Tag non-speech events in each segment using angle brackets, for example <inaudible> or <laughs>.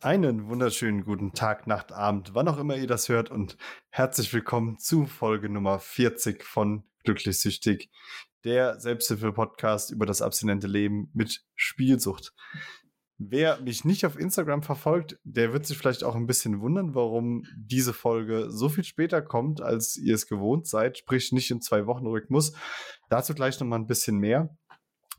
Einen wunderschönen guten Tag, Nacht, Abend, wann auch immer ihr das hört und herzlich willkommen zu Folge Nummer 40 von Glücklich Süchtig, der Selbsthilfe-Podcast über das abstinente Leben mit Spielsucht. Wer mich nicht auf Instagram verfolgt, der wird sich vielleicht auch ein bisschen wundern, warum diese Folge so viel später kommt, als ihr es gewohnt seid, sprich nicht in zwei Wochen Rhythmus. Dazu gleich noch mal ein bisschen mehr.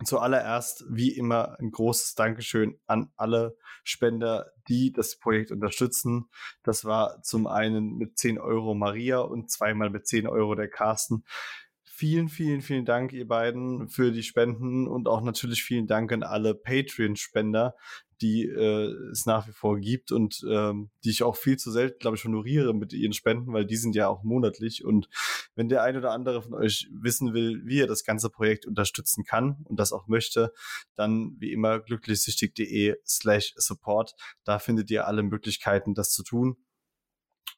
Zuallererst, wie immer, ein großes Dankeschön an alle Spender, die das Projekt unterstützen. Das war zum einen mit 10 Euro Maria und zweimal mit 10 Euro der Carsten. Vielen, vielen, vielen Dank, ihr beiden, für die Spenden und auch natürlich vielen Dank an alle Patreon-Spender, die äh, es nach wie vor gibt und ähm, die ich auch viel zu selten, glaube ich, honoriere mit ihren Spenden, weil die sind ja auch monatlich. Und wenn der ein oder andere von euch wissen will, wie er das ganze Projekt unterstützen kann und das auch möchte, dann wie immer glücklichsüchtig.de slash support. Da findet ihr alle Möglichkeiten, das zu tun.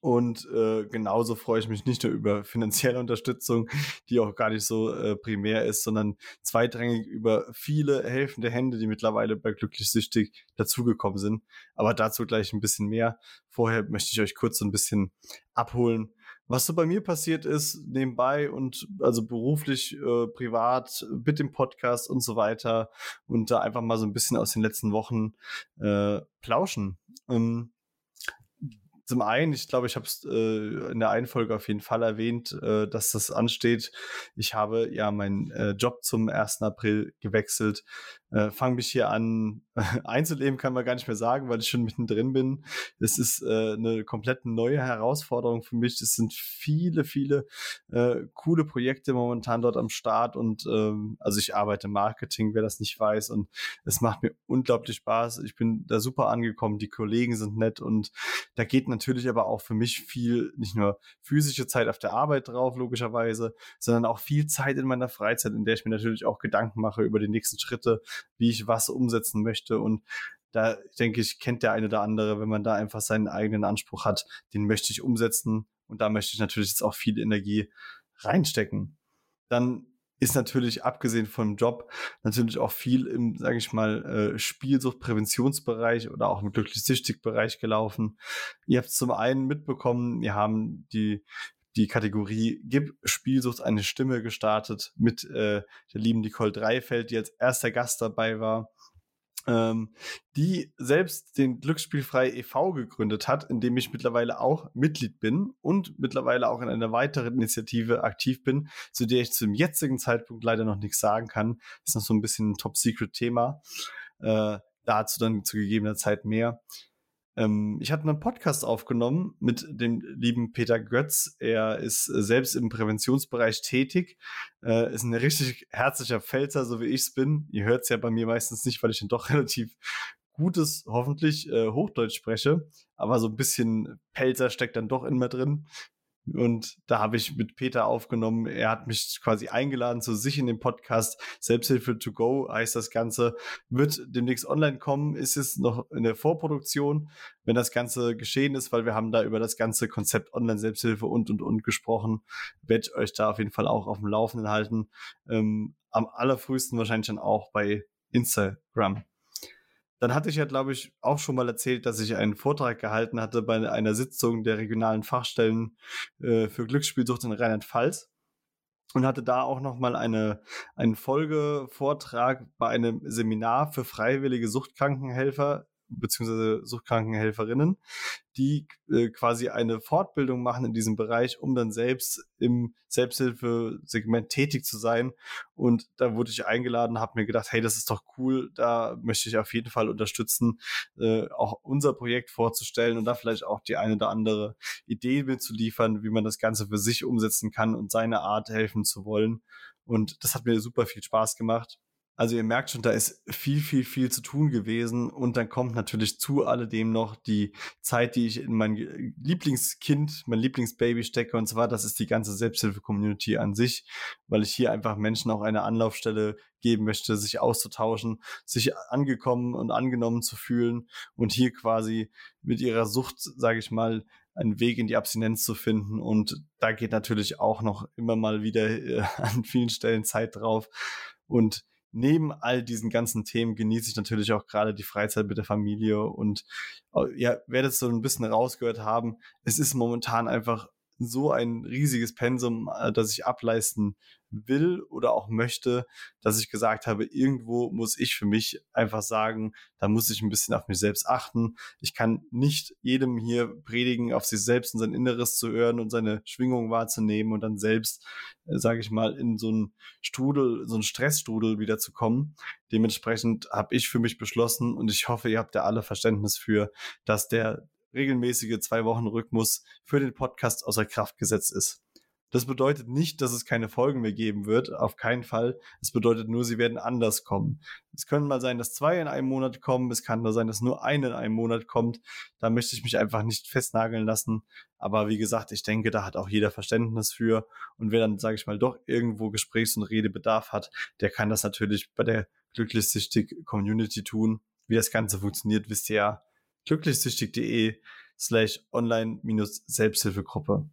Und äh, genauso freue ich mich nicht nur über finanzielle Unterstützung, die auch gar nicht so äh, primär ist, sondern zweitrangig über viele helfende Hände, die mittlerweile bei Glücklich Süchtig dazugekommen sind. Aber dazu gleich ein bisschen mehr. Vorher möchte ich euch kurz so ein bisschen abholen, was so bei mir passiert ist, nebenbei und also beruflich, äh, privat, mit dem Podcast und so weiter und da einfach mal so ein bisschen aus den letzten Wochen äh, plauschen. Ähm, zum einen, ich glaube, ich habe es äh, in der einen Folge auf jeden Fall erwähnt, äh, dass das ansteht. Ich habe ja meinen äh, Job zum 1. April gewechselt äh, fange mich hier an, <laughs> einzuleben kann man gar nicht mehr sagen, weil ich schon mittendrin bin. Es ist äh, eine komplett neue Herausforderung für mich. Es sind viele, viele äh, coole Projekte momentan dort am Start und ähm, also ich arbeite Marketing, wer das nicht weiß und es macht mir unglaublich Spaß. Ich bin da super angekommen, die Kollegen sind nett und da geht natürlich aber auch für mich viel, nicht nur physische Zeit auf der Arbeit drauf, logischerweise, sondern auch viel Zeit in meiner Freizeit, in der ich mir natürlich auch Gedanken mache über die nächsten Schritte, wie ich was umsetzen möchte. Und da denke ich, kennt der eine oder andere, wenn man da einfach seinen eigenen Anspruch hat, den möchte ich umsetzen. Und da möchte ich natürlich jetzt auch viel Energie reinstecken. Dann ist natürlich abgesehen vom Job natürlich auch viel im, sage ich mal, äh, Spielsuchtpräventionsbereich oder auch im glücklich süchtig Bereich gelaufen. Ihr habt zum einen mitbekommen, wir haben die die Kategorie Gib Spielsucht eine Stimme gestartet mit äh, der lieben Nicole Dreifeld, die als erster Gast dabei war. Ähm, die selbst den Glücksspielfrei e.V. gegründet hat, in dem ich mittlerweile auch Mitglied bin und mittlerweile auch in einer weiteren Initiative aktiv bin, zu der ich zum jetzigen Zeitpunkt leider noch nichts sagen kann. ist noch so ein bisschen ein Top-Secret-Thema. Äh, dazu dann zu gegebener Zeit mehr. Ähm, ich hatte einen Podcast aufgenommen mit dem lieben Peter Götz. Er ist äh, selbst im Präventionsbereich tätig, äh, ist ein richtig herzlicher Pfälzer, so wie ich es bin. Ihr hört es ja bei mir meistens nicht, weil ich dann doch <laughs> relativ gutes, hoffentlich äh, Hochdeutsch spreche, aber so ein bisschen Pelzer steckt dann doch in mir drin. Und da habe ich mit Peter aufgenommen. Er hat mich quasi eingeladen zu sich in den Podcast. Selbsthilfe to go heißt das Ganze. Wird demnächst online kommen, ist es noch in der Vorproduktion, wenn das Ganze geschehen ist, weil wir haben da über das ganze Konzept Online-Selbsthilfe und und und gesprochen. Werde ich euch da auf jeden Fall auch auf dem Laufenden halten. Ähm, am allerfrühesten wahrscheinlich dann auch bei Instagram. Dann hatte ich ja, glaube ich, auch schon mal erzählt, dass ich einen Vortrag gehalten hatte bei einer Sitzung der regionalen Fachstellen äh, für Glücksspielsucht in Rheinland-Pfalz und hatte da auch noch mal eine einen Folgevortrag bei einem Seminar für freiwillige Suchtkrankenhelfer beziehungsweise Suchtkrankenhelferinnen, die äh, quasi eine Fortbildung machen in diesem Bereich, um dann selbst im Selbsthilfesegment tätig zu sein. Und da wurde ich eingeladen, habe mir gedacht, hey, das ist doch cool, da möchte ich auf jeden Fall unterstützen, äh, auch unser Projekt vorzustellen und da vielleicht auch die eine oder andere Idee mitzuliefern, wie man das Ganze für sich umsetzen kann und seine Art helfen zu wollen. Und das hat mir super viel Spaß gemacht. Also ihr merkt schon, da ist viel, viel, viel zu tun gewesen. Und dann kommt natürlich zu alledem noch die Zeit, die ich in mein Lieblingskind, mein Lieblingsbaby stecke. Und zwar, das ist die ganze Selbsthilfe-Community an sich, weil ich hier einfach Menschen auch eine Anlaufstelle geben möchte, sich auszutauschen, sich angekommen und angenommen zu fühlen und hier quasi mit ihrer Sucht, sage ich mal, einen Weg in die Abstinenz zu finden. Und da geht natürlich auch noch immer mal wieder äh, <laughs> an vielen Stellen Zeit drauf. Und neben all diesen ganzen Themen genieße ich natürlich auch gerade die Freizeit mit der Familie und äh, ja, werdet so ein bisschen rausgehört haben. Es ist momentan einfach so ein riesiges Pensum, äh, das ich ableisten will oder auch möchte, dass ich gesagt habe, irgendwo muss ich für mich einfach sagen, da muss ich ein bisschen auf mich selbst achten. Ich kann nicht jedem hier predigen, auf sich selbst und sein Inneres zu hören und seine Schwingung wahrzunehmen und dann selbst, äh, sage ich mal, in so einen Strudel, so einen Stressstrudel wieder zu kommen. Dementsprechend habe ich für mich beschlossen und ich hoffe, ihr habt ja alle Verständnis für, dass der regelmäßige zwei Wochen Rhythmus für den Podcast außer Kraft gesetzt ist. Das bedeutet nicht, dass es keine Folgen mehr geben wird, auf keinen Fall. Es bedeutet nur, sie werden anders kommen. Es können mal sein, dass zwei in einem Monat kommen, es kann nur sein, dass nur eine in einem Monat kommt. Da möchte ich mich einfach nicht festnageln lassen. Aber wie gesagt, ich denke, da hat auch jeder Verständnis für. Und wer dann, sage ich mal, doch irgendwo Gesprächs- und Redebedarf hat, der kann das natürlich bei der glücklichsüchtig Community tun. Wie das Ganze funktioniert, wisst ihr ja glücklichsüchtig.de slash online-selbsthilfegruppe.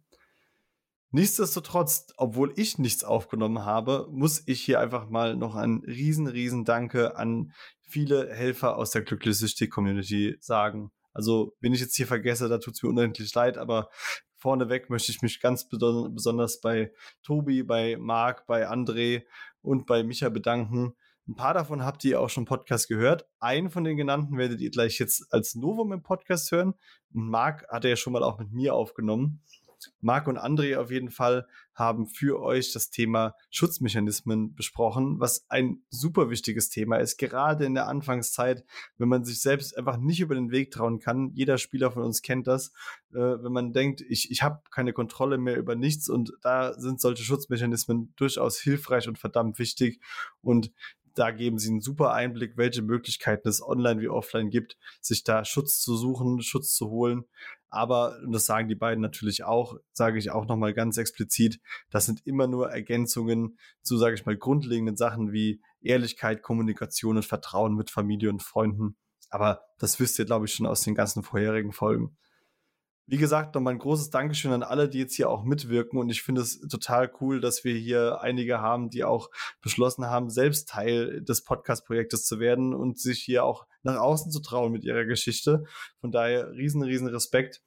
Nichtsdestotrotz, obwohl ich nichts aufgenommen habe, muss ich hier einfach mal noch ein riesen, riesen Danke an viele Helfer aus der Glücklichsüchtig-Community sagen. Also, wenn ich jetzt hier vergesse, da tut es mir unendlich leid, aber vorneweg möchte ich mich ganz besonders bei Tobi, bei Marc, bei André und bei Micha bedanken, ein paar davon habt ihr auch schon Podcast gehört. Einen von den genannten werdet ihr gleich jetzt als Novum im Podcast hören. Und Marc hat er ja schon mal auch mit mir aufgenommen. Marc und André auf jeden Fall haben für euch das Thema Schutzmechanismen besprochen, was ein super wichtiges Thema ist, gerade in der Anfangszeit, wenn man sich selbst einfach nicht über den Weg trauen kann. Jeder Spieler von uns kennt das, äh, wenn man denkt, ich, ich habe keine Kontrolle mehr über nichts und da sind solche Schutzmechanismen durchaus hilfreich und verdammt wichtig. Und da geben sie einen super Einblick, welche Möglichkeiten es online wie offline gibt, sich da Schutz zu suchen, Schutz zu holen. Aber, und das sagen die beiden natürlich auch, sage ich auch nochmal ganz explizit, das sind immer nur Ergänzungen zu, sage ich mal, grundlegenden Sachen wie Ehrlichkeit, Kommunikation und Vertrauen mit Familie und Freunden. Aber das wisst ihr, glaube ich, schon aus den ganzen vorherigen Folgen. Wie gesagt, nochmal ein großes Dankeschön an alle, die jetzt hier auch mitwirken. Und ich finde es total cool, dass wir hier einige haben, die auch beschlossen haben, selbst Teil des Podcast-Projektes zu werden und sich hier auch nach außen zu trauen mit ihrer Geschichte. Von daher riesen, riesen Respekt.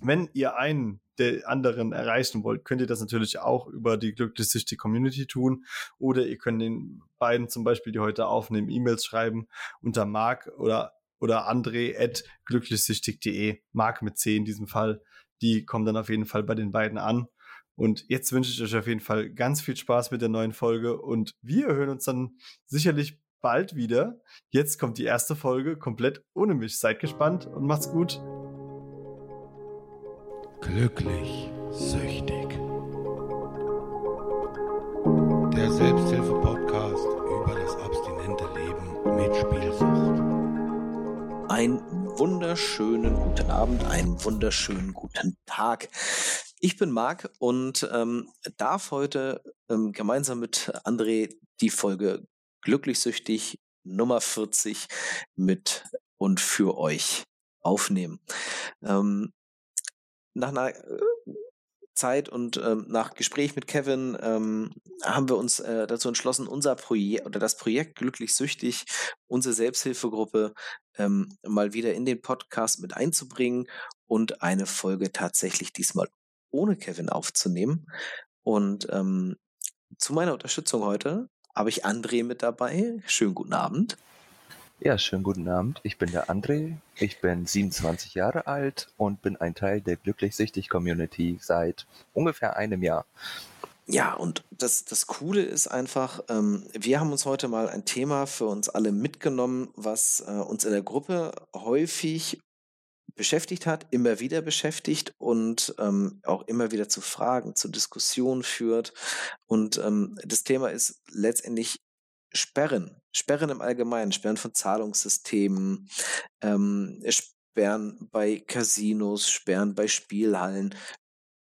Wenn ihr einen der anderen erreichen wollt, könnt ihr das natürlich auch über die glücklich Community tun. Oder ihr könnt den beiden zum Beispiel, die heute aufnehmen, E-Mails schreiben unter Mark oder oder andre at glücklichsüchtig.de, Mark mit C in diesem Fall. Die kommen dann auf jeden Fall bei den beiden an. Und jetzt wünsche ich euch auf jeden Fall ganz viel Spaß mit der neuen Folge und wir hören uns dann sicherlich bald wieder. Jetzt kommt die erste Folge komplett ohne mich. Seid gespannt und macht's gut. Glücklich süchtig. Der Selbsthilfe-Podcast über das abstinente Leben mit Spielsucht. Einen wunderschönen guten Abend, einen wunderschönen guten Tag. Ich bin Marc und ähm, darf heute ähm, gemeinsam mit André die Folge Glücklichsüchtig Nummer 40 mit und für euch aufnehmen. Ähm, nach einer äh, Zeit und ähm, nach Gespräch mit Kevin ähm, haben wir uns äh, dazu entschlossen, unser Projekt oder das Projekt Glücklich Süchtig, unsere Selbsthilfegruppe, ähm, mal wieder in den Podcast mit einzubringen und eine Folge tatsächlich diesmal ohne Kevin aufzunehmen. Und ähm, zu meiner Unterstützung heute habe ich André mit dabei. Schönen guten Abend. Ja, schönen guten Abend. Ich bin der André. Ich bin 27 Jahre alt und bin ein Teil der Glücklich-Süchtig-Community seit ungefähr einem Jahr. Ja, und das, das Coole ist einfach, ähm, wir haben uns heute mal ein Thema für uns alle mitgenommen, was äh, uns in der Gruppe häufig beschäftigt hat, immer wieder beschäftigt und ähm, auch immer wieder zu Fragen, zu Diskussionen führt. Und ähm, das Thema ist letztendlich Sperren, Sperren im Allgemeinen, Sperren von Zahlungssystemen, ähm, Sperren bei Casinos, Sperren bei Spielhallen,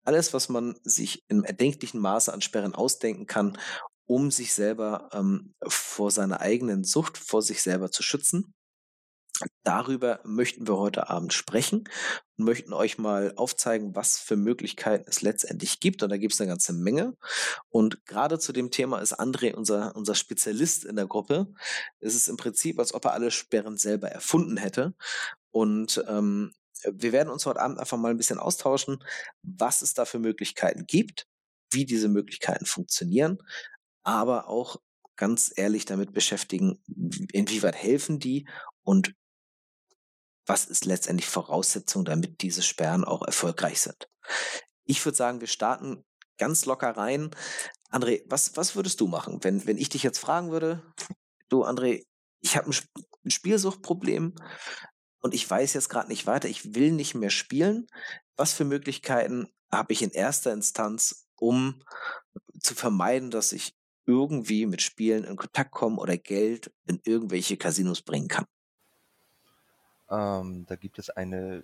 alles, was man sich im erdenklichen Maße an Sperren ausdenken kann, um sich selber ähm, vor seiner eigenen Sucht, vor sich selber zu schützen. Darüber möchten wir heute Abend sprechen und möchten euch mal aufzeigen, was für Möglichkeiten es letztendlich gibt. Und da gibt es eine ganze Menge. Und gerade zu dem Thema ist André unser, unser Spezialist in der Gruppe. Es ist im Prinzip, als ob er alle Sperren selber erfunden hätte. Und ähm, wir werden uns heute Abend einfach mal ein bisschen austauschen, was es da für Möglichkeiten gibt, wie diese Möglichkeiten funktionieren, aber auch ganz ehrlich damit beschäftigen, inwieweit helfen die und was ist letztendlich Voraussetzung, damit diese Sperren auch erfolgreich sind. Ich würde sagen, wir starten ganz locker rein. André, was, was würdest du machen, wenn, wenn ich dich jetzt fragen würde, du André, ich habe ein, ein Spielsuchtproblem und ich weiß jetzt gerade nicht weiter, ich will nicht mehr spielen. Was für Möglichkeiten habe ich in erster Instanz, um zu vermeiden, dass ich irgendwie mit Spielen in Kontakt komme oder Geld in irgendwelche Casinos bringen kann? Ähm, da gibt es eine,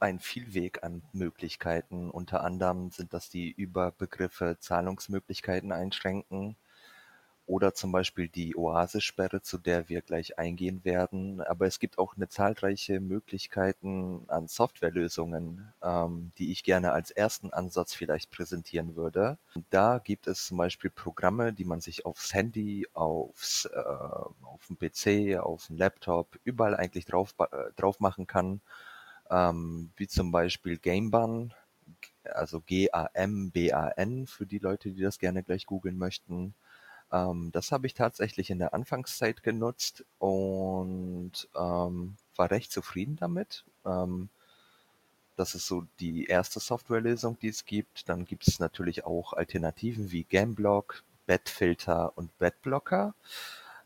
ein Vielweg an Möglichkeiten. Unter anderem sind das die Überbegriffe Zahlungsmöglichkeiten einschränken oder zum Beispiel die Oasissperre, zu der wir gleich eingehen werden. Aber es gibt auch eine zahlreiche Möglichkeiten an Softwarelösungen, ähm, die ich gerne als ersten Ansatz vielleicht präsentieren würde. Da gibt es zum Beispiel Programme, die man sich aufs Handy, aufs, äh, auf dem PC, auf dem Laptop, überall eigentlich drauf, äh, drauf machen kann, ähm, wie zum Beispiel Gameban, also G-A-M-B-A-N für die Leute, die das gerne gleich googeln möchten. Ähm, das habe ich tatsächlich in der Anfangszeit genutzt und ähm, war recht zufrieden damit. Ähm, das ist so die erste Softwarelösung, die es gibt. Dann gibt es natürlich auch Alternativen wie Gamblock, Betfilter und Betblocker.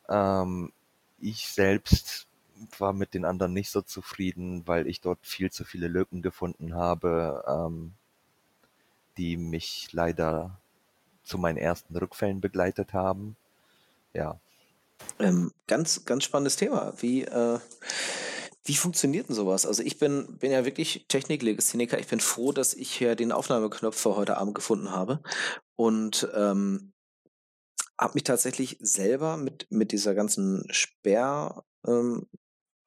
Ähm, ich selbst war mit den anderen nicht so zufrieden, weil ich dort viel zu viele Lücken gefunden habe, ähm, die mich leider zu meinen ersten Rückfällen begleitet haben. Ja. Ähm, ganz, ganz spannendes Thema. Wie, äh, wie funktioniert denn sowas? Also ich bin, bin ja wirklich Techniklegastheniker. Ich bin froh, dass ich hier den Aufnahmeknopf für heute Abend gefunden habe und ähm, habe mich tatsächlich selber mit, mit dieser ganzen Sperr, ähm,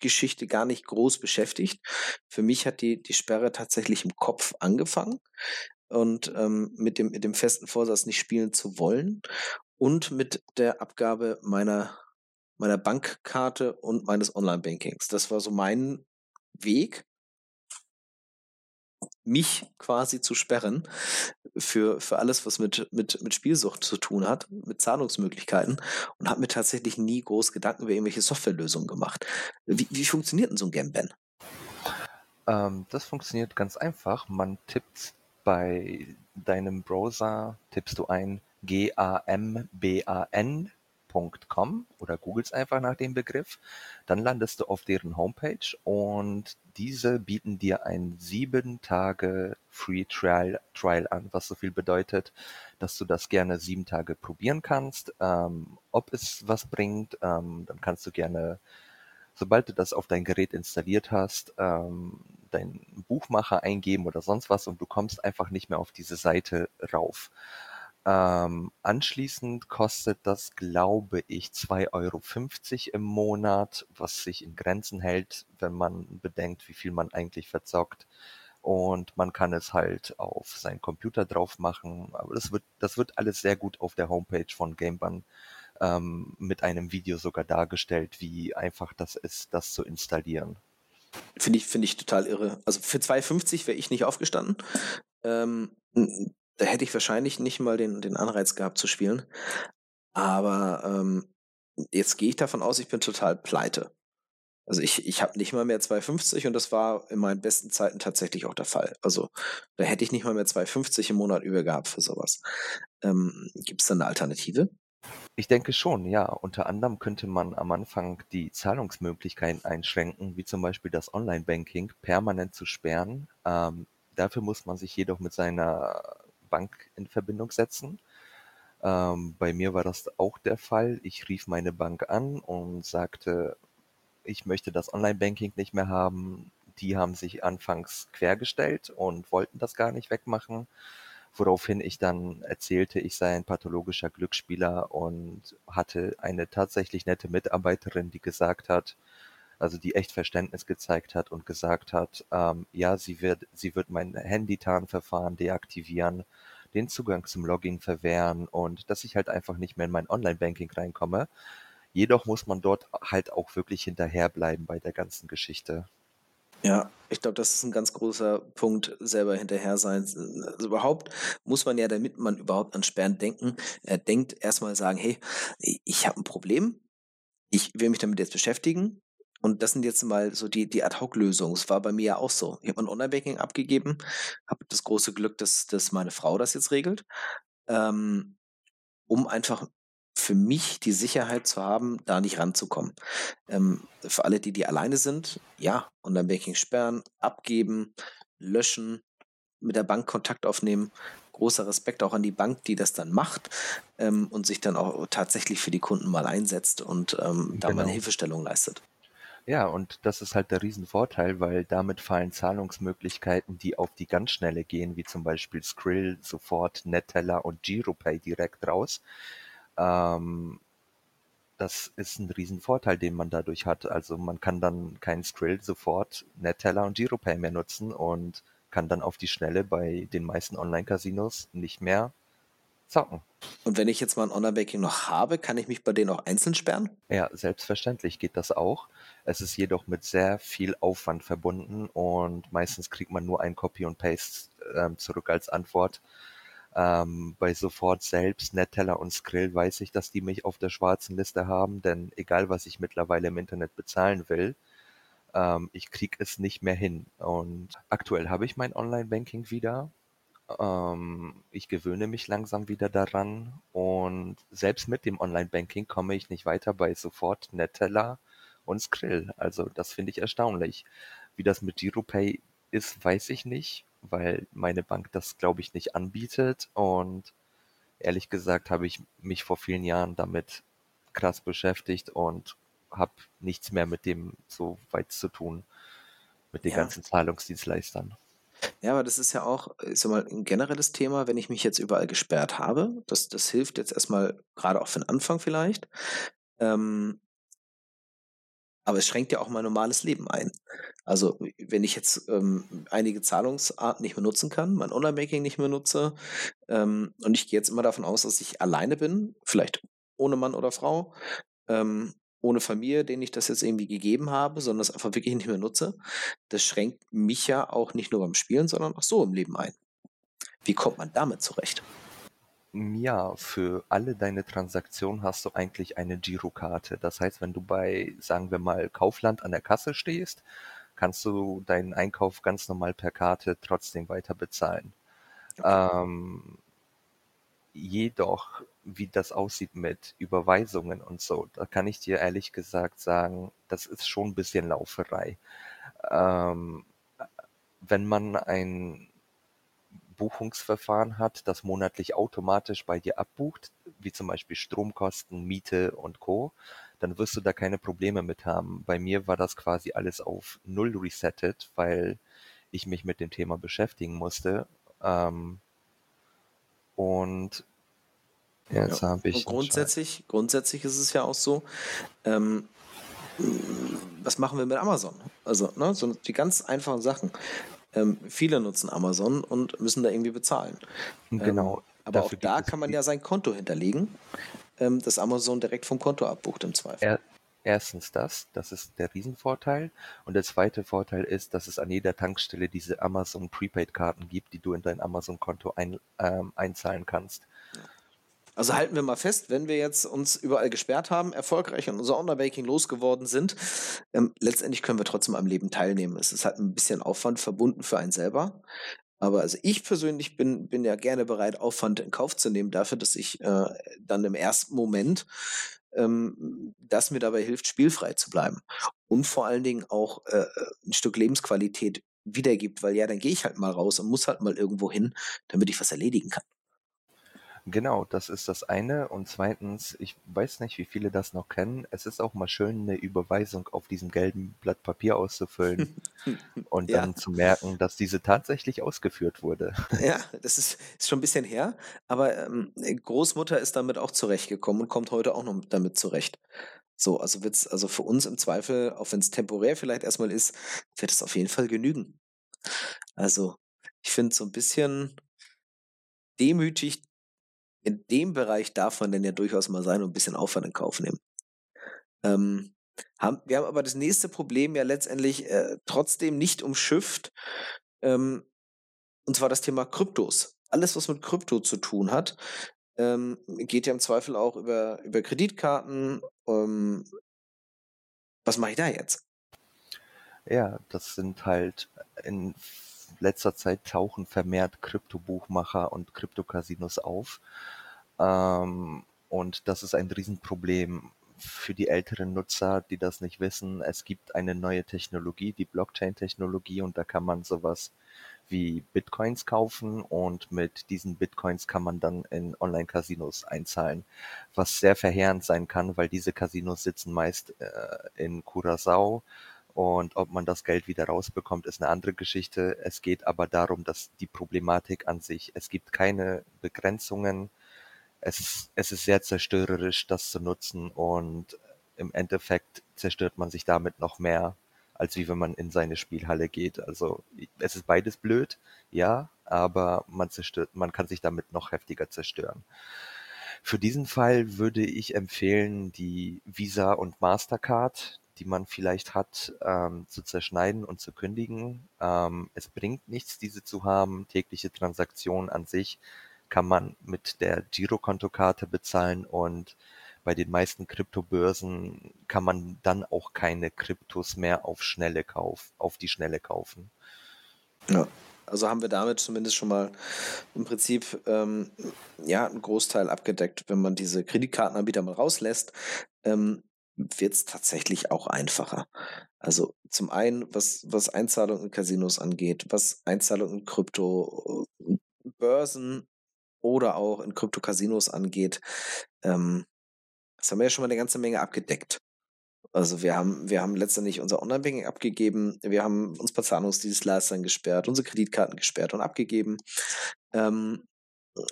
Geschichte gar nicht groß beschäftigt. Für mich hat die, die Sperre tatsächlich im Kopf angefangen und ähm, mit, dem, mit dem festen Vorsatz, nicht spielen zu wollen und mit der Abgabe meiner, meiner Bankkarte und meines Online-Bankings. Das war so mein Weg, mich quasi zu sperren für, für alles, was mit, mit, mit Spielsucht zu tun hat, mit Zahlungsmöglichkeiten und habe mir tatsächlich nie groß Gedanken über irgendwelche Softwarelösungen gemacht. Wie, wie funktioniert denn so ein Gamban? Ähm, das funktioniert ganz einfach. Man tippt bei deinem Browser tippst du ein gamban.com oder googelst einfach nach dem Begriff. Dann landest du auf deren Homepage und diese bieten dir ein sieben Tage Free Trial, Trial an, was so viel bedeutet, dass du das gerne sieben Tage probieren kannst. Ähm, ob es was bringt, ähm, dann kannst du gerne sobald du das auf dein Gerät installiert hast, ähm, deinen Buchmacher eingeben oder sonst was und du kommst einfach nicht mehr auf diese Seite rauf. Ähm, anschließend kostet das, glaube ich, 2,50 Euro im Monat, was sich in Grenzen hält, wenn man bedenkt, wie viel man eigentlich verzockt. Und man kann es halt auf seinen Computer drauf machen. Aber das wird, das wird alles sehr gut auf der Homepage von Gameban ähm, mit einem Video sogar dargestellt, wie einfach das ist, das zu installieren. Finde ich, finde ich total irre. Also für 2,50 wäre ich nicht aufgestanden. Ähm, da hätte ich wahrscheinlich nicht mal den, den Anreiz gehabt zu spielen. Aber ähm, jetzt gehe ich davon aus, ich bin total pleite. Also ich, ich habe nicht mal mehr 2,50 und das war in meinen besten Zeiten tatsächlich auch der Fall. Also da hätte ich nicht mal mehr 2,50 im Monat über gehabt für sowas. Ähm, Gibt es da eine Alternative? Ich denke schon, ja. Unter anderem könnte man am Anfang die Zahlungsmöglichkeiten einschränken, wie zum Beispiel das Online-Banking permanent zu sperren. Ähm, dafür muss man sich jedoch mit seiner Bank in Verbindung setzen. Ähm, bei mir war das auch der Fall. Ich rief meine Bank an und sagte, ich möchte das Online-Banking nicht mehr haben. Die haben sich anfangs quergestellt und wollten das gar nicht wegmachen woraufhin ich dann erzählte, ich sei ein pathologischer Glücksspieler und hatte eine tatsächlich nette Mitarbeiterin, die gesagt hat, also die echt Verständnis gezeigt hat und gesagt hat, ähm, ja, sie wird, sie wird mein Handy-Tarnverfahren deaktivieren, den Zugang zum Login verwehren und dass ich halt einfach nicht mehr in mein Online-Banking reinkomme. Jedoch muss man dort halt auch wirklich hinterherbleiben bei der ganzen Geschichte. Ja, ich glaube, das ist ein ganz großer Punkt, selber hinterher sein. Also überhaupt muss man ja, damit man überhaupt an Sperren denken, äh, denkt erstmal sagen, hey, ich habe ein Problem, ich will mich damit jetzt beschäftigen. Und das sind jetzt mal so die, die Ad-Hoc-Lösungen. Es war bei mir ja auch so. Ich habe mein Online-Banking abgegeben, habe das große Glück, dass, dass meine Frau das jetzt regelt, ähm, um einfach für mich die Sicherheit zu haben, da nicht ranzukommen. Ähm, für alle, die, die alleine sind, ja, Online-Banking sperren, abgeben, löschen, mit der Bank Kontakt aufnehmen. Großer Respekt auch an die Bank, die das dann macht ähm, und sich dann auch tatsächlich für die Kunden mal einsetzt und ähm, da mal eine genau. Hilfestellung leistet. Ja, und das ist halt der Riesenvorteil, weil damit fallen Zahlungsmöglichkeiten, die auf die ganz schnelle gehen, wie zum Beispiel Skrill, sofort Neteller und Giropay direkt raus. Ähm, das ist ein Riesenvorteil, den man dadurch hat. Also man kann dann keinen Skrill sofort Neteller und Giropay mehr nutzen und kann dann auf die Schnelle bei den meisten Online-Casinos nicht mehr zocken. Und wenn ich jetzt mal ein Online-Banking noch habe, kann ich mich bei denen auch einzeln sperren? Ja, selbstverständlich geht das auch. Es ist jedoch mit sehr viel Aufwand verbunden und meistens kriegt man nur ein Copy und Paste äh, zurück als Antwort. Ähm, bei Sofort selbst, Netteller und Skrill weiß ich, dass die mich auf der schwarzen Liste haben, denn egal was ich mittlerweile im Internet bezahlen will, ähm, ich kriege es nicht mehr hin. Und aktuell habe ich mein Online-Banking wieder. Ähm, ich gewöhne mich langsam wieder daran und selbst mit dem Online-Banking komme ich nicht weiter bei Sofort, Neteller und Skrill. Also das finde ich erstaunlich. Wie das mit GiroPay ist, weiß ich nicht, weil meine Bank das, glaube ich, nicht anbietet. Und ehrlich gesagt habe ich mich vor vielen Jahren damit krass beschäftigt und habe nichts mehr mit dem so weit zu tun, mit den ja. ganzen Zahlungsdienstleistern. Ja, aber das ist ja auch, ist ja mal ein generelles Thema, wenn ich mich jetzt überall gesperrt habe. Das, das hilft jetzt erstmal gerade auch für den Anfang vielleicht. Ähm, aber es schränkt ja auch mein normales Leben ein. Also wenn ich jetzt ähm, einige Zahlungsarten nicht mehr nutzen kann, mein Online-Banking nicht mehr nutze ähm, und ich gehe jetzt immer davon aus, dass ich alleine bin, vielleicht ohne Mann oder Frau, ähm, ohne Familie, denen ich das jetzt irgendwie gegeben habe, sondern es einfach wirklich <laughs> nicht mehr nutze, das schränkt mich ja auch nicht nur beim Spielen, sondern auch so im Leben ein. Wie kommt man damit zurecht? Ja, für alle deine Transaktionen hast du eigentlich eine Girokarte. Das heißt, wenn du bei, sagen wir mal, Kaufland an der Kasse stehst, kannst du deinen Einkauf ganz normal per Karte trotzdem weiter bezahlen. Okay. Ähm, jedoch wie das aussieht mit Überweisungen und so, da kann ich dir ehrlich gesagt sagen, das ist schon ein bisschen Lauferei. Ähm, wenn man ein Buchungsverfahren hat, das monatlich automatisch bei dir abbucht, wie zum Beispiel Stromkosten, Miete und Co., dann wirst du da keine Probleme mit haben. Bei mir war das quasi alles auf Null resettet, weil ich mich mit dem Thema beschäftigen musste. Ähm, und Jetzt ja. habe ich. Und grundsätzlich, grundsätzlich ist es ja auch so, ähm, was machen wir mit Amazon? Also, ne, so die ganz einfachen Sachen. Ähm, viele nutzen Amazon und müssen da irgendwie bezahlen. Genau. Ähm, aber auch da kann man ja sein Konto hinterlegen, ähm, das Amazon direkt vom Konto abbucht im Zweifel. Er, erstens das, das ist der Riesenvorteil. Und der zweite Vorteil ist, dass es an jeder Tankstelle diese Amazon Prepaid-Karten gibt, die du in dein Amazon-Konto ein, ähm, einzahlen kannst. Also halten wir mal fest, wenn wir jetzt uns überall gesperrt haben, erfolgreich an unser Online-Banking losgeworden sind, ähm, letztendlich können wir trotzdem am Leben teilnehmen. Es ist halt ein bisschen Aufwand verbunden für einen selber. Aber also ich persönlich bin, bin ja gerne bereit, Aufwand in Kauf zu nehmen dafür, dass ich äh, dann im ersten Moment ähm, das mir dabei hilft, spielfrei zu bleiben. Und vor allen Dingen auch äh, ein Stück Lebensqualität wiedergibt, weil ja, dann gehe ich halt mal raus und muss halt mal irgendwo hin, damit ich was erledigen kann. Genau, das ist das eine. Und zweitens, ich weiß nicht, wie viele das noch kennen. Es ist auch mal schön, eine Überweisung auf diesem gelben Blatt Papier auszufüllen <laughs> und Ja. dann zu merken, dass diese tatsächlich ausgeführt wurde. <laughs> Ja, das ist, ist schon ein bisschen her, aber ähm, Großmutter ist damit auch zurechtgekommen und kommt heute auch noch damit zurecht. So, also wird's, also für uns im Zweifel, auch wenn es temporär vielleicht erstmal ist, wird es auf jeden Fall genügen. Also, ich finde so ein bisschen demütig in dem Bereich darf man denn ja durchaus mal sein und ein bisschen Aufwand in Kauf nehmen. Ähm, haben, wir haben aber das nächste Problem ja letztendlich äh, trotzdem nicht umschifft, ähm, und zwar das Thema Kryptos. Alles, was mit Krypto zu tun hat, ähm, geht ja im Zweifel auch über, über Kreditkarten. Ähm, was mache ich da jetzt? Ja, das sind halt in letzter Zeit tauchen vermehrt Kryptobuchmacher und Kryptocasinos auf. Ähm, und das ist ein Riesenproblem für die älteren Nutzer, die das nicht wissen. Es gibt eine neue Technologie, die Blockchain-Technologie, und da kann man sowas wie Bitcoins kaufen und mit diesen Bitcoins kann man dann in Online-Casinos einzahlen, was sehr verheerend sein kann, weil diese Casinos sitzen meist äh, in Curacao und ob man das Geld wieder rausbekommt, ist eine andere Geschichte. Es geht aber darum, dass die Problematik an sich, es gibt keine Begrenzungen. Es ist, es ist sehr zerstörerisch, das zu nutzen und im Endeffekt zerstört man sich damit noch mehr, als wie wenn man in seine Spielhalle geht. Also es ist beides blöd, ja, aber man zerstört, man kann sich damit noch heftiger zerstören. Für diesen Fall würde ich empfehlen, die Visa und Mastercard die man vielleicht hat, ähm, zu zerschneiden und zu kündigen. Ähm, es bringt nichts, diese zu haben. Tägliche Transaktionen an sich kann man mit der Girokontokarte bezahlen und bei den meisten Kryptobörsen kann man dann auch keine Kryptos mehr auf schnelle Kauf, auf die Schnelle kaufen. Ja. Also haben wir damit zumindest schon mal im Prinzip ähm, ja einen Großteil abgedeckt, wenn man diese Kreditkartenanbieter mal rauslässt. Ähm, wird es tatsächlich auch einfacher. Also zum einen, was, was Einzahlungen in Casinos angeht, was Einzahlungen in Krypto, äh, oder auch in Krypto-Casinos angeht, ähm, das haben wir ja schon mal eine ganze Menge abgedeckt. Also wir haben, wir haben letztendlich unser Online-Banking abgegeben, wir haben uns bei Zahlungsdienstleistern gesperrt, unsere Kreditkarten gesperrt und abgegeben. Ähm,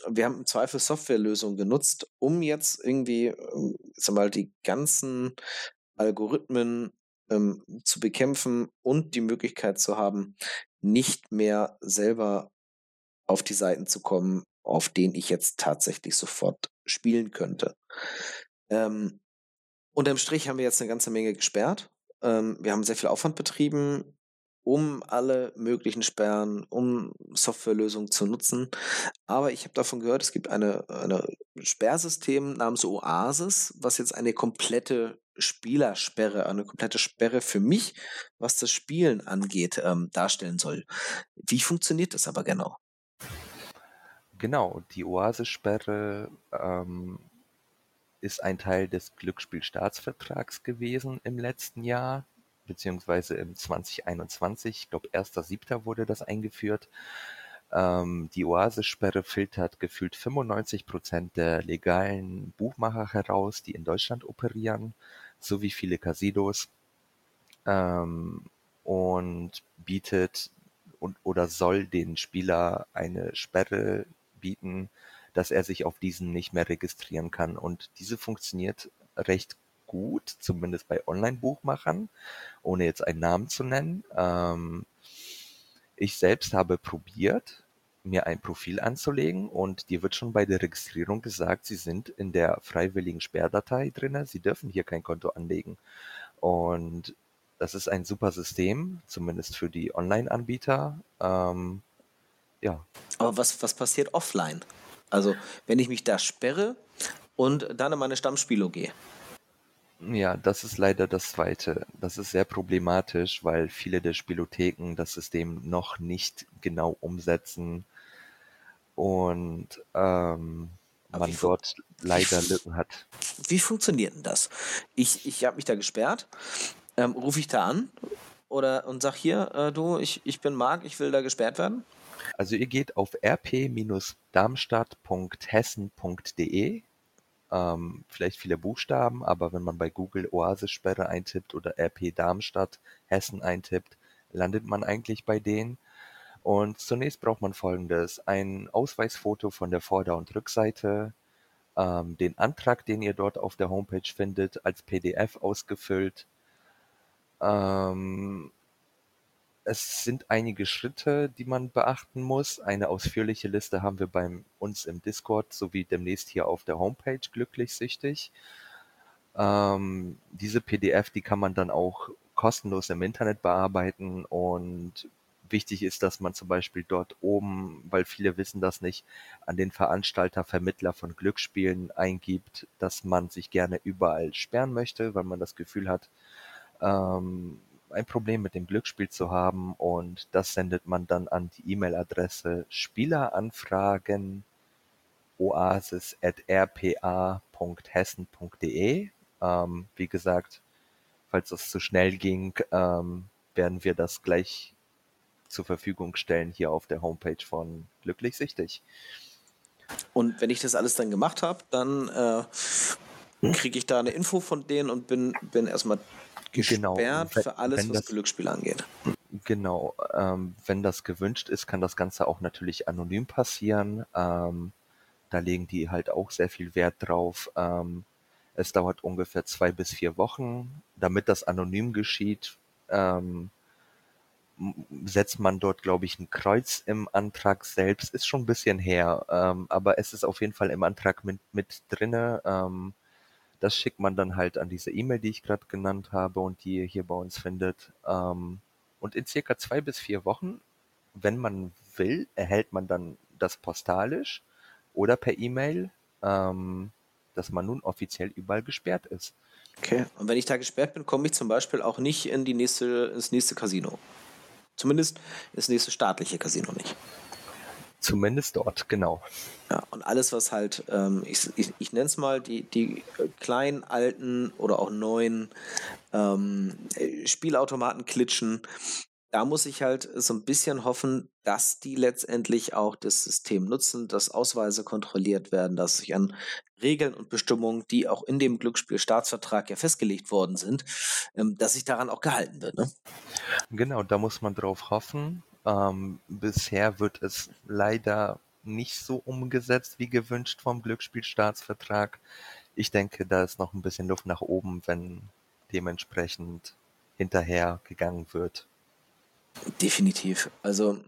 wir haben im Zweifel Softwarelösungen genutzt, um jetzt irgendwie, ähm, sag mal, die ganzen Algorithmen ähm, zu bekämpfen und die Möglichkeit zu haben, nicht mehr selber auf die Seiten zu kommen, auf denen ich jetzt tatsächlich sofort spielen könnte. Ähm, unterm Strich haben wir jetzt eine ganze Menge gesperrt. Ähm, wir haben sehr viel Aufwand betrieben um alle möglichen Sperren, um Softwarelösungen zu nutzen. Aber ich habe davon gehört, es gibt eine, eine Sperrsystem namens Oasis, was jetzt eine komplette Spielersperre, eine komplette Sperre für mich, was das Spielen angeht, ähm, darstellen soll. Wie funktioniert das aber genau? Genau, die Oasis-Sperre ähm, ist ein Teil des Glücksspielstaatsvertrags gewesen im letzten Jahr beziehungsweise im 2021, ich glaube 1.7. wurde das eingeführt. Ähm, die Oasis-Sperre filtert gefühlt 95 Prozent der legalen Buchmacher heraus, die in Deutschland operieren, sowie viele Casinos ähm, und bietet und oder soll den Spieler eine Sperre bieten, dass er sich auf diesen nicht mehr registrieren kann. Und diese funktioniert recht gut, zumindest bei Online-Buchmachern, ohne jetzt einen Namen zu nennen. Ähm, ich selbst habe probiert, mir ein Profil anzulegen und dir wird schon bei der Registrierung gesagt, Sie sind in der freiwilligen Sperrdatei drin, Sie dürfen hier kein Konto anlegen. Und das ist ein super System, zumindest für die Online-Anbieter. Ähm, ja. Aber was, was passiert offline? Also, wenn ich mich da sperre und dann in meine Stammspielo gehe. Ja, das ist leider das Zweite. Das ist sehr problematisch, weil viele der Spielotheken das System noch nicht genau umsetzen und ähm, man dort leider Lücken hat. Wie funktioniert denn das? Ich, ich habe mich da gesperrt. Ähm, Rufe ich da an oder und sag hier, äh, du, ich, ich bin Marc, ich will da gesperrt werden? Also ihr geht auf rp-darmstadt.hessen.de ähm, vielleicht viele Buchstaben, aber wenn man bei Google Oasissperre eintippt oder RP Darmstadt, Hessen eintippt, landet man eigentlich bei denen. Und zunächst braucht man folgendes: ein Ausweisfoto von der Vorder- und Rückseite, ähm, den Antrag, den ihr dort auf der Homepage findet, als PDF ausgefüllt. Ähm, es sind einige Schritte, die man beachten muss. Eine ausführliche Liste haben wir bei uns im Discord sowie demnächst hier auf der Homepage glücklich süchtig. Ähm, diese PDF, die kann man dann auch kostenlos im Internet bearbeiten und wichtig ist, dass man zum Beispiel dort oben, weil viele wissen das nicht, an den Veranstalter, Vermittler von Glücksspielen eingibt, dass man sich gerne überall sperren möchte, weil man das Gefühl hat, ähm, ein Problem mit dem Glücksspiel zu haben und das sendet man dann an die E-Mail-Adresse Spieleranfragen oasis.rpa.hessen.de. Ähm, wie gesagt, falls es zu schnell ging, ähm, werden wir das gleich zur Verfügung stellen hier auf der Homepage von Glücklich Sichtig. Und wenn ich das alles dann gemacht habe, dann äh, kriege ich da eine Info von denen und bin, bin erstmal Genau, gesperrt wenn- für alles, was das- Glücksspiel angeht. Genau, ähm, wenn das gewünscht ist, kann das Ganze auch natürlich anonym passieren. Ähm, da legen die halt auch sehr viel Wert drauf. Ähm, es dauert ungefähr zwei bis vier Wochen. Damit das anonym geschieht, ähm, setzt man dort, glaube ich, ein Kreuz im Antrag selbst. Ist schon ein bisschen her, ähm, aber es ist auf jeden Fall im Antrag mit, mit drinne. Das schickt man dann halt an diese E-Mail, die ich gerade genannt habe und die ihr hier bei uns findet. Ähm, und in circa zwei bis vier Wochen, wenn man will, erhält man dann das postalisch oder per E-Mail, ähm, dass man nun offiziell überall gesperrt ist. Okay. Und wenn ich da gesperrt bin, komme ich zum Beispiel auch nicht in die nächste, ins nächste Casino. Zumindest ins nächste staatliche Casino nicht. Zumindest dort, genau. Ja, und alles, was halt, ähm, ich, ich, ich nenne es mal, die, die kleinen, alten oder auch neuen ähm, äh, Spielautomaten klitschen, da muss ich halt so ein bisschen hoffen, dass die letztendlich auch das System nutzen, dass Ausweise kontrolliert werden, dass sich an Regeln und Bestimmungen, die auch in dem Glücksspielstaatsvertrag ja festgelegt worden sind, ähm, dass sich daran auch gehalten wird. Ne? Genau, da muss man drauf hoffen. Ähm, bisher wird es leider nicht so umgesetzt wie gewünscht vom Glücksspielstaatsvertrag. Ich denke, da ist noch ein bisschen Luft nach oben, wenn dementsprechend hinterher gegangen wird. Definitiv. Also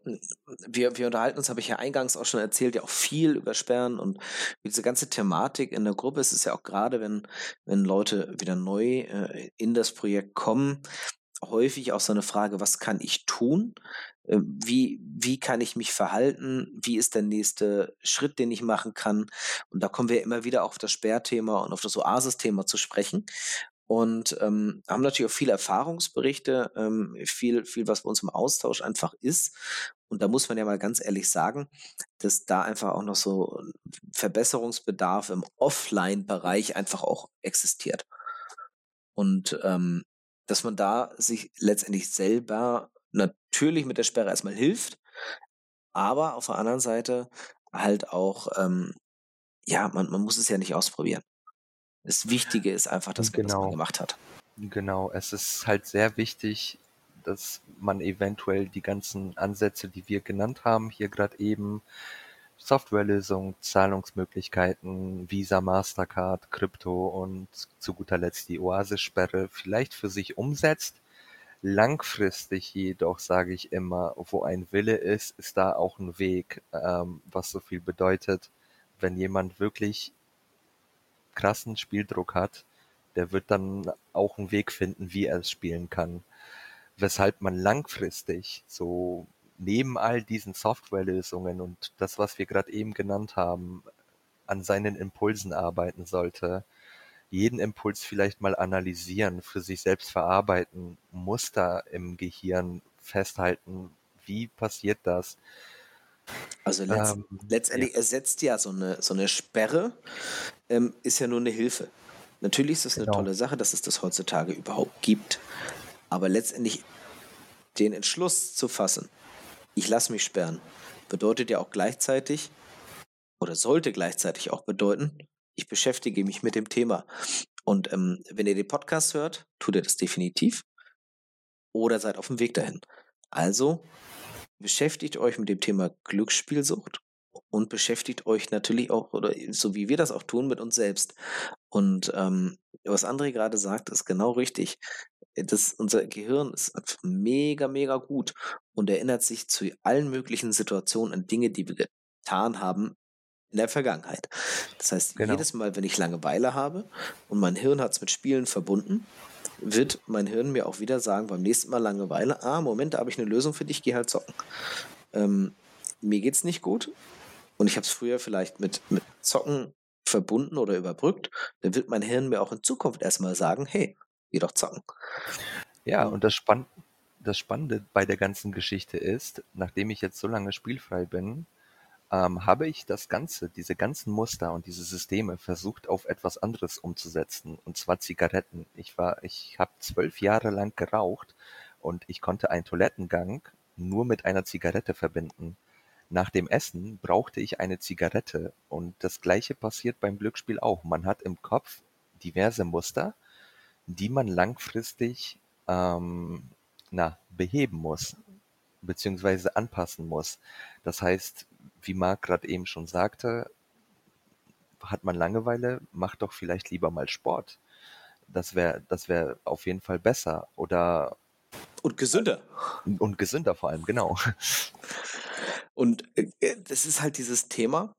wir, wir unterhalten uns, habe ich ja eingangs auch schon erzählt, ja auch viel über Sperren und diese ganze Thematik in der Gruppe. Es ist ja auch gerade, wenn, wenn Leute wieder neu äh, in das Projekt kommen, häufig auch so eine Frage, was kann ich tun? Äh, Wie, wie kann ich mich verhalten? Wie ist der nächste Schritt, den ich machen kann? Und da kommen wir immer wieder auf das Sperrthema und auf das Oasis-Thema zu sprechen und ähm, haben natürlich auch viele Erfahrungsberichte, ähm, viel, viel, was bei uns im Austausch einfach ist. Und da muss man ja mal ganz ehrlich sagen, dass da einfach auch noch so Verbesserungsbedarf im Offline-Bereich einfach auch existiert. Und ähm, dass man da sich letztendlich selber natürlich mit der Sperre erstmal hilft, aber auf der anderen Seite halt auch, ähm, ja, man, man muss es ja nicht ausprobieren. Das Wichtige ist einfach, dass man das mal Genau. gemacht hat. Genau, es ist halt sehr wichtig, dass man eventuell die ganzen Ansätze, die wir genannt haben, hier gerade eben, Softwarelösung, Zahlungsmöglichkeiten, Visa, Mastercard, Krypto und zu guter Letzt die Oasis-Sperre vielleicht für sich umsetzt. Langfristig jedoch sage ich immer, wo ein Wille ist, ist da auch ein Weg, ähm, was so viel bedeutet, wenn jemand wirklich krassen Spieldruck hat, der wird dann auch einen Weg finden, wie er es spielen kann. Weshalb man langfristig so neben all diesen Softwarelösungen und das, was wir gerade eben genannt haben, an seinen Impulsen arbeiten sollte. Jeden Impuls vielleicht mal analysieren, für sich selbst verarbeiten, Muster im Gehirn festhalten. Wie passiert das? Also letzt, Ähm, letztendlich ersetzt ja so eine, so eine Sperre, ähm, ist ja nur eine Hilfe. Natürlich ist es eine Genau. tolle Sache, dass es das heutzutage überhaupt gibt. Aber letztendlich den Entschluss zu fassen, ich lasse mich sperren, bedeutet ja auch gleichzeitig oder sollte gleichzeitig auch bedeuten, ich beschäftige mich mit dem Thema. Und ähm, wenn ihr den Podcast hört, tut ihr das definitiv oder seid auf dem Weg dahin. Also beschäftigt euch mit dem Thema Glücksspielsucht und beschäftigt euch natürlich auch, oder so wie wir das auch tun, mit uns selbst. Und ähm, was André gerade sagt, ist genau richtig. Das, unser Gehirn ist mega, mega gut und erinnert sich zu allen möglichen Situationen an Dinge, die wir getan haben in der Vergangenheit. Das heißt, genau. jedes Mal, wenn ich Langeweile habe und mein Hirn hat es mit Spielen verbunden, wird mein Hirn mir auch wieder sagen, beim nächsten Mal Langeweile, ah, Moment, da habe ich eine Lösung für dich, geh halt zocken. Ähm, mir geht's nicht gut und ich habe es früher vielleicht mit, mit Zocken verbunden oder überbrückt, dann wird mein Hirn mir auch in Zukunft erstmal sagen, hey, geh doch zocken. Ja, und das, Spann das Spannende bei der ganzen Geschichte ist, nachdem ich jetzt so lange spielfrei bin, ähm, habe ich das Ganze, diese ganzen Muster und diese Systeme versucht auf etwas anderes umzusetzen, und zwar Zigaretten. Ich war, ich habe zwölf Jahre lang geraucht und ich konnte einen Toilettengang nur mit einer Zigarette verbinden. Nach dem Essen brauchte ich eine Zigarette und das gleiche passiert beim Glücksspiel auch. Man hat im Kopf diverse Muster, die man langfristig ähm, na, beheben muss, beziehungsweise anpassen muss. Das heißt, wie Marc gerade eben schon sagte, hat man Langeweile, macht doch vielleicht lieber mal Sport. Das wäre das wäre auf jeden Fall besser oder und gesünder. Und gesünder vor allem, genau. Und äh, äh, das ist halt dieses Thema.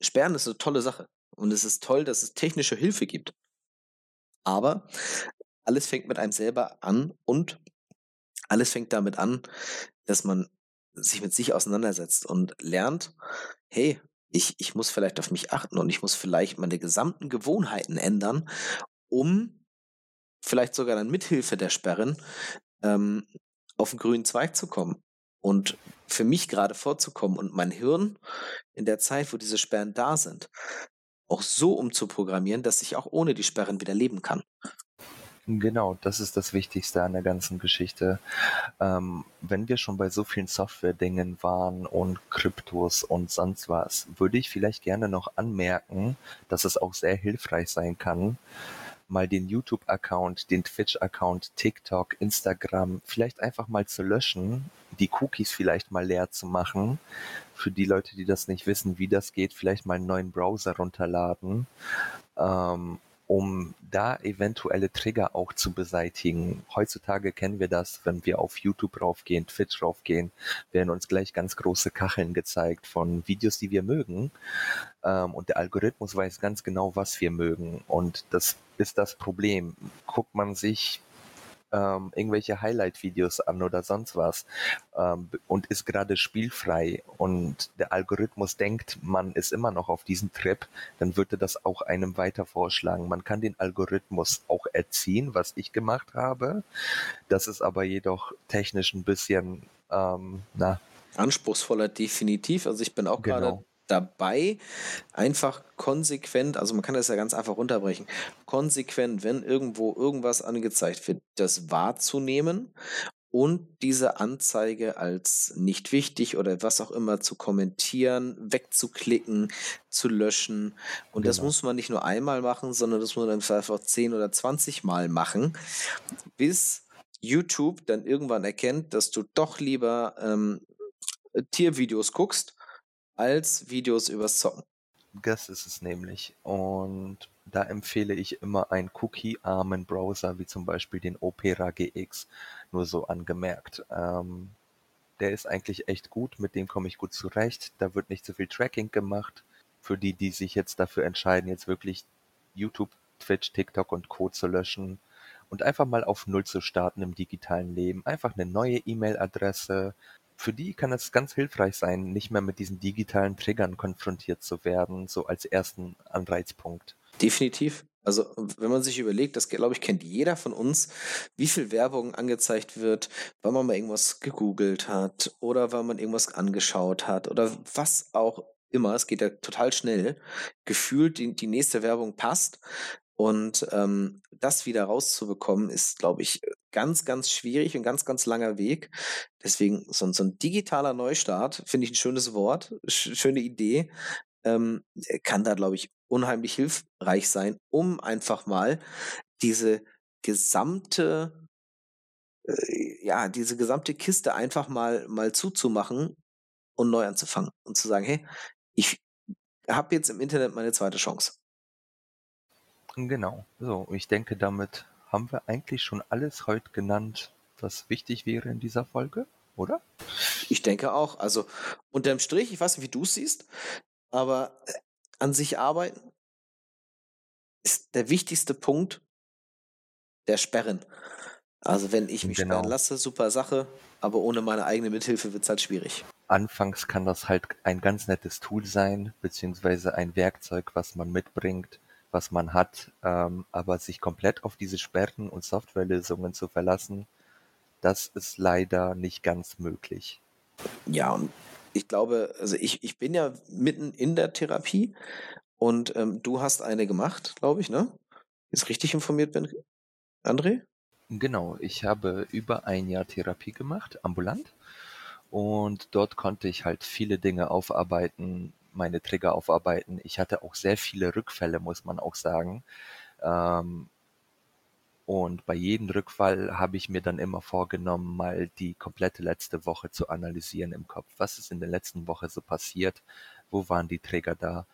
Sperren ist eine tolle Sache. Und es ist toll, dass es technische Hilfe gibt. Aber alles fängt mit einem selber an und alles fängt damit an, dass man sich mit sich auseinandersetzt und lernt, hey, ich, ich muss vielleicht auf mich achten und ich muss vielleicht meine gesamten Gewohnheiten ändern, um vielleicht sogar dann mithilfe der Sperren ähm, auf den grünen Zweig zu kommen und für mich gerade vorzukommen und mein Hirn in der Zeit, wo diese Sperren da sind, auch so umzuprogrammieren, dass ich auch ohne die Sperren wieder leben kann. Genau, das ist das Wichtigste an der ganzen Geschichte. Ähm, wenn wir schon bei so vielen Software-Dingen waren und Kryptos und sonst was, würde ich vielleicht gerne noch anmerken, dass es auch sehr hilfreich sein kann, mal den YouTube-Account, den Twitch-Account, TikTok, Instagram vielleicht einfach mal zu löschen, die Cookies vielleicht mal leer zu machen. Für die Leute, die das nicht wissen, wie das geht, vielleicht mal einen neuen Browser runterladen ähm, um da eventuelle Trigger auch zu beseitigen. Heutzutage kennen wir das, wenn wir auf YouTube raufgehen, Twitch raufgehen, werden uns gleich ganz große Kacheln gezeigt von Videos, die wir mögen. Ähm, und der Algorithmus weiß ganz genau, was wir mögen. Und das ist das Problem. Guckt man sich ähm, irgendwelche Highlight-Videos an oder sonst was ähm, und ist gerade spielfrei und der Algorithmus denkt, man ist immer noch auf diesem Trip, dann würde das auch einem weiter vorschlagen. Man kann den Algorithmus auch erziehen, was ich gemacht habe. Das ist aber jedoch technisch ein bisschen, ähm, na, anspruchsvoller definitiv. Also ich bin auch genau. Dabei, einfach konsequent, also man kann das ja ganz einfach runterbrechen, konsequent, wenn irgendwo irgendwas angezeigt wird, das wahrzunehmen und diese Anzeige als nicht wichtig oder was auch immer zu kommentieren, wegzuklicken, zu löschen. Und genau. das muss man nicht nur einmal machen, sondern das muss man einfach 10 oder 20 Mal machen, bis YouTube dann irgendwann erkennt, dass du doch lieber ähm, Tiervideos guckst als Videos übers Zocken. Das ist es nämlich. Und da empfehle ich immer einen cookie-armen Browser, wie zum Beispiel den Opera GX, nur so angemerkt. Ähm, der ist eigentlich echt gut, mit dem komme ich gut zurecht. Da wird nicht so viel Tracking gemacht. Für die, die sich jetzt dafür entscheiden, jetzt wirklich YouTube, Twitch, TikTok und Co. zu löschen und einfach mal auf Null zu starten im digitalen Leben. Einfach eine neue E-Mail-Adresse, für die kann es ganz hilfreich sein, nicht mehr mit diesen digitalen Triggern konfrontiert zu werden, so als ersten Anreizpunkt. Definitiv. Also wenn man sich überlegt, das glaube ich kennt jeder von uns, wie viel Werbung angezeigt wird, weil man mal irgendwas gegoogelt hat oder weil man irgendwas angeschaut hat oder was auch immer. Es geht ja total schnell. Gefühlt die, die nächste Werbung passt und ähm, das wieder rauszubekommen, ist, glaube ich, ganz, ganz schwierig und ganz, ganz langer Weg. Deswegen so, so ein digitaler Neustart, finde ich ein schönes Wort, sch schöne Idee, ähm, kann da, glaube ich, unheimlich hilfreich sein, um einfach mal diese gesamte, äh, ja, diese gesamte Kiste einfach mal, mal zuzumachen und neu anzufangen und zu sagen, hey, ich habe jetzt im Internet meine zweite Chance. Genau. So, ich denke, damit haben wir eigentlich schon alles heute genannt, was wichtig wäre in dieser Folge, oder? Ich denke auch. Also unterm Strich, ich weiß nicht, wie du es siehst, aber äh, an sich arbeiten ist der wichtigste Punkt der Sperren. Also wenn ich mich Genau. sperren lasse, super Sache, aber ohne meine eigene Mithilfe wird es halt schwierig. Anfangs kann das halt ein ganz nettes Tool sein, beziehungsweise ein Werkzeug, was man mitbringt, was man hat, ähm, aber sich komplett auf diese Sperren und Softwarelösungen zu verlassen, das ist leider nicht ganz möglich. Ja, und ich glaube, also ich, ich bin ja mitten in der Therapie und ähm, du hast eine gemacht, glaube ich, ne? Jetzt richtig informiert bin, André? Genau, ich habe über ein Jahr Therapie gemacht, ambulant. Und dort konnte ich halt viele Dinge aufarbeiten, meine Trigger aufarbeiten. Ich hatte auch sehr viele Rückfälle, muss man auch sagen. Ähm, und bei jedem Rückfall habe ich mir dann immer vorgenommen, mal die komplette letzte Woche zu analysieren im Kopf. Was ist in der letzten Woche so passiert? Wo waren die Trigger da?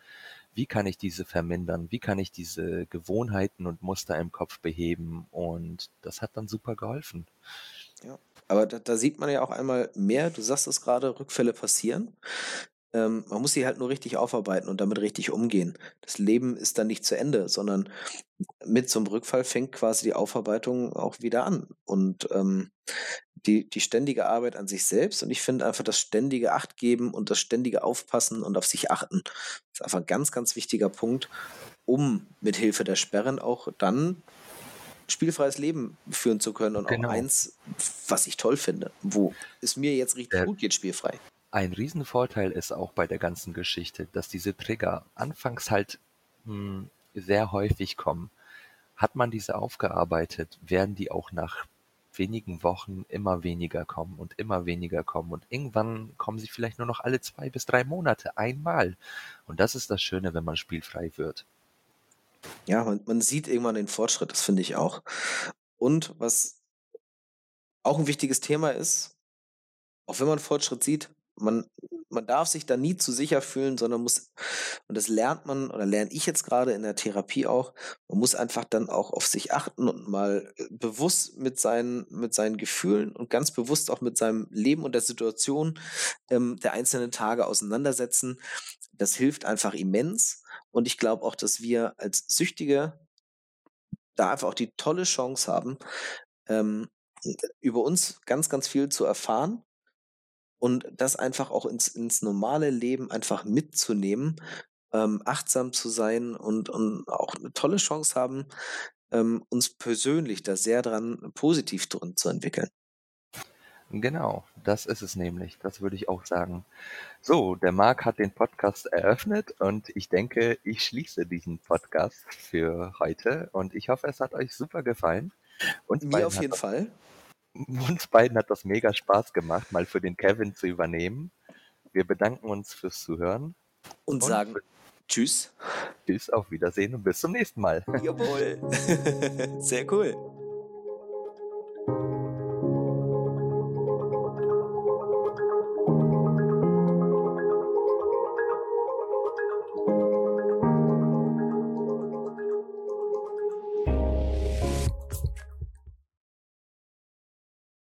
Wie kann ich diese vermindern? Wie kann ich diese Gewohnheiten und Muster im Kopf beheben? Und das hat dann super geholfen. Aber da, da sieht man ja auch einmal mehr, du sagst es gerade, Rückfälle passieren. Ähm, man muss sie halt nur richtig aufarbeiten und damit richtig umgehen. Das Leben ist dann nicht zu Ende, sondern mit so einem Rückfall fängt quasi die Aufarbeitung auch wieder an. Und ähm, die, die ständige Arbeit an sich selbst und ich finde einfach das ständige Achtgeben und das ständige Aufpassen und auf sich achten ist einfach ein ganz, ganz wichtiger Punkt, um mit Hilfe der Sperren auch dann spielfreies Leben führen zu können und Genau. auch eins, was ich toll finde, wo es mir jetzt richtig Der- gut geht, spielfrei. Ein Riesenvorteil ist auch bei der ganzen Geschichte, dass diese Trigger anfangs halt hm, sehr häufig kommen. Hat man diese aufgearbeitet, werden die auch nach wenigen Wochen immer weniger kommen und immer weniger kommen und irgendwann kommen sie vielleicht nur noch alle zwei bis drei Monate einmal. Und das ist das Schöne, wenn man spielfrei wird. Ja, man, man sieht irgendwann den Fortschritt, das finde ich auch. Und was auch ein wichtiges Thema ist, auch wenn man Fortschritt sieht, man, man darf sich da nie zu sicher fühlen, sondern muss, und das lernt man oder lerne ich jetzt gerade in der Therapie auch, man muss einfach dann auch auf sich achten und mal äh, bewusst mit seinen, mit seinen Gefühlen und ganz bewusst auch mit seinem Leben und der Situation ähm, der einzelnen Tage auseinandersetzen. Das hilft einfach immens. Und ich glaube auch, dass wir als Süchtige da einfach auch die tolle Chance haben, ähm, über uns ganz, ganz viel zu erfahren und das einfach auch ins, ins normale Leben einfach mitzunehmen, ähm, achtsam zu sein und, und auch eine tolle Chance haben, ähm, uns persönlich da sehr dran positiv drin zu entwickeln. Genau, das ist es nämlich. Das würde ich auch sagen. So, der Marc hat den Podcast eröffnet und ich denke, ich schließe diesen Podcast für heute und ich hoffe, es hat euch super gefallen. Uns Mir auf jeden Fall. <laughs> uns beiden hat das mega Spaß gemacht, mal für den Kevin zu übernehmen. Wir bedanken uns fürs Zuhören. Und Und sagen Tschüss. Tschüss, auf Wiedersehen und bis zum nächsten Mal. Jawohl. <laughs> Sehr cool.